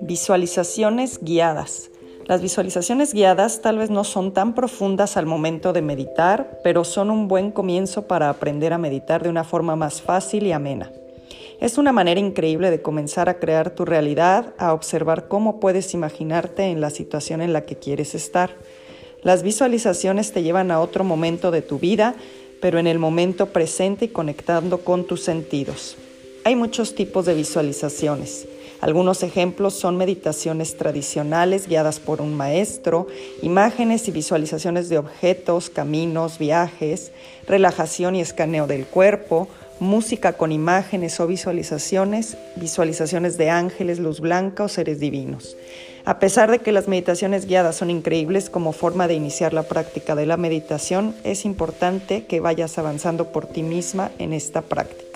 Visualizaciones guiadas. Las visualizaciones guiadas tal vez no son tan profundas al momento de meditar, pero son un buen comienzo para aprender a meditar de una forma más fácil y amena. Es una manera increíble de comenzar a crear tu realidad, a observar cómo puedes imaginarte en la situación en la que quieres estar. Las visualizaciones te llevan a otro momento de tu vida, pero en el momento presente y conectando con tus sentidos. Hay muchos tipos de visualizaciones. Algunos ejemplos son meditaciones tradicionales guiadas por un maestro, imágenes y visualizaciones de objetos, caminos, viajes, relajación y escaneo del cuerpo, música con imágenes o visualizaciones, visualizaciones de ángeles, luz blanca o seres divinos. A pesar de que las meditaciones guiadas son increíbles como forma de iniciar la práctica de la meditación, es importante que vayas avanzando por ti misma en esta práctica.